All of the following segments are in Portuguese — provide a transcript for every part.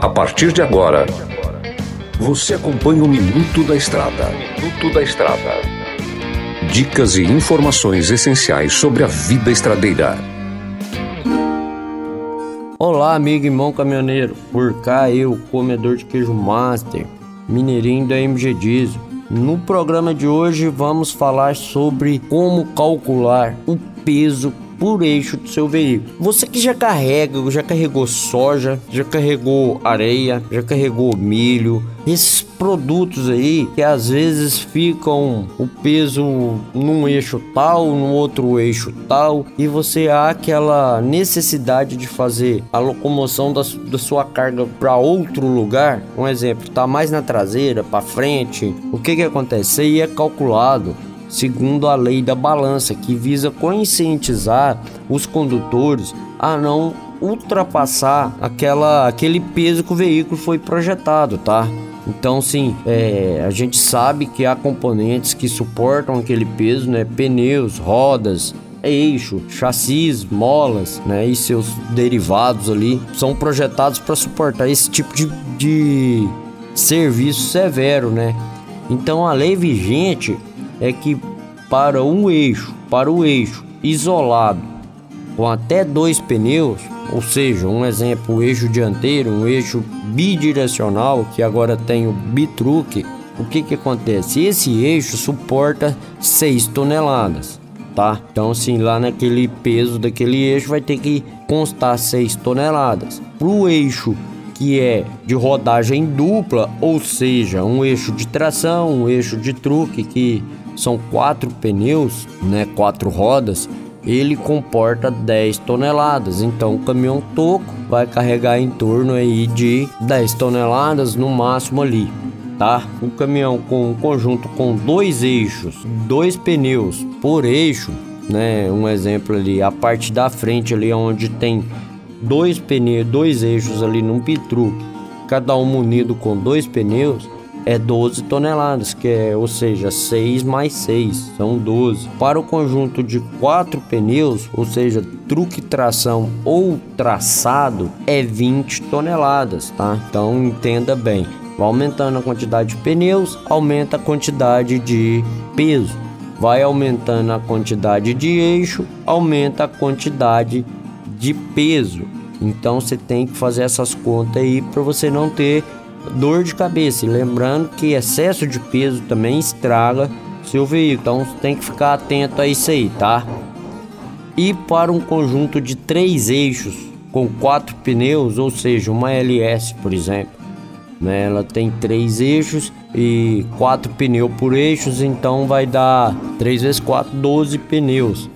A partir de agora, você acompanha o Minuto da Estrada. Minuto da Estrada. Dicas e informações essenciais sobre a vida estradeira. Olá, amigo e irmão caminhoneiro. Por cá eu, comedor de queijo master, mineirinho da MG Diesel. No programa de hoje vamos falar sobre como calcular o peso por eixo do seu veículo. Você que já carrega, já carregou soja, já carregou areia, já carregou milho, esses produtos aí que às vezes ficam o peso num eixo tal, no outro eixo tal, e você há aquela necessidade de fazer a locomoção da, da sua carga para outro lugar. Um exemplo, tá mais na traseira, para frente. O que que acontece? Isso aí é calculado segundo a lei da balança, que visa conscientizar os condutores a não ultrapassar aquela, aquele peso que o veículo foi projetado, tá? Então, sim, é, a gente sabe que há componentes que suportam aquele peso, né? Pneus, rodas, eixo, chassis, molas, né? E seus derivados ali são projetados para suportar esse tipo de, de serviço severo, né? Então, a lei vigente é que para um eixo, para o eixo isolado com até dois pneus, ou seja, um exemplo, o eixo dianteiro, um eixo bidirecional que agora tem o bitruque, o que que acontece? Esse eixo suporta 6 toneladas, tá? Então, assim, lá naquele peso daquele eixo vai ter que constar 6 toneladas. O eixo que é de rodagem dupla, ou seja, um eixo de tração, um eixo de truque que são quatro pneus, né, quatro rodas, ele comporta 10 toneladas. Então o caminhão toco vai carregar em torno aí de 10 toneladas no máximo ali, tá? O caminhão com um conjunto com dois eixos, dois pneus por eixo, né? Um exemplo ali, a parte da frente ali onde tem dois pneus, dois eixos ali num pitruque, cada um munido com dois pneus, é 12 toneladas, que é, ou seja, 6 mais 6, são 12. Para o conjunto de quatro pneus, ou seja, truque tração ou traçado, é 20 toneladas, tá? Então entenda bem. Vai aumentando a quantidade de pneus, aumenta a quantidade de peso. Vai aumentando a quantidade de eixo, aumenta a quantidade de peso. Então você tem que fazer essas contas aí para você não ter dor de cabeça. E lembrando que excesso de peso também estraga seu veículo. Então você tem que ficar atento a isso aí, tá? E para um conjunto de três eixos com quatro pneus, ou seja, uma LS, por exemplo, né? Ela tem três eixos e quatro pneus por eixos, então vai dar 3 vezes 4, 12 pneus,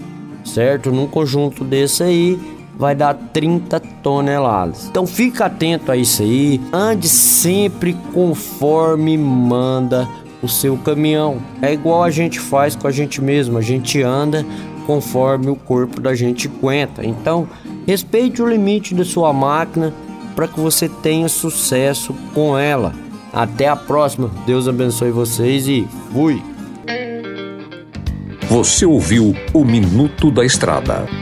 certo? Num conjunto desse aí, vai dar 30 toneladas. Então fica atento a isso aí, ande sempre conforme manda o seu caminhão. É igual a gente faz com a gente mesmo, a gente anda conforme o corpo da gente aguenta. Então, respeite o limite da sua máquina para que você tenha sucesso com ela. Até a próxima. Deus abençoe vocês e fui. Você ouviu o Minuto da Estrada.